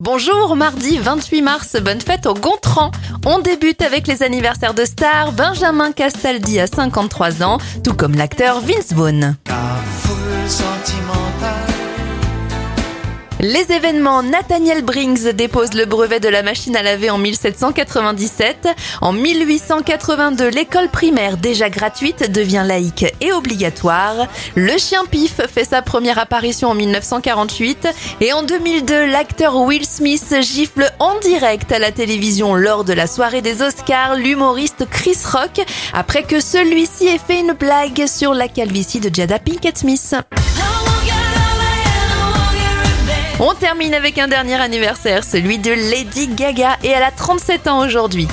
Bonjour, mardi 28 mars, bonne fête au Gontran. On débute avec les anniversaires de stars. Benjamin Castaldi a 53 ans, tout comme l'acteur Vince Vaughn. Les événements, Nathaniel Briggs dépose le brevet de la machine à laver en 1797. En 1882, l'école primaire déjà gratuite devient laïque et obligatoire. Le chien pif fait sa première apparition en 1948. Et en 2002, l'acteur Will Smith gifle en direct à la télévision lors de la soirée des Oscars l'humoriste Chris Rock après que celui-ci ait fait une blague sur la calvitie de Jada Pinkett Smith. On termine avec un dernier anniversaire, celui de Lady Gaga, et elle a 37 ans aujourd'hui.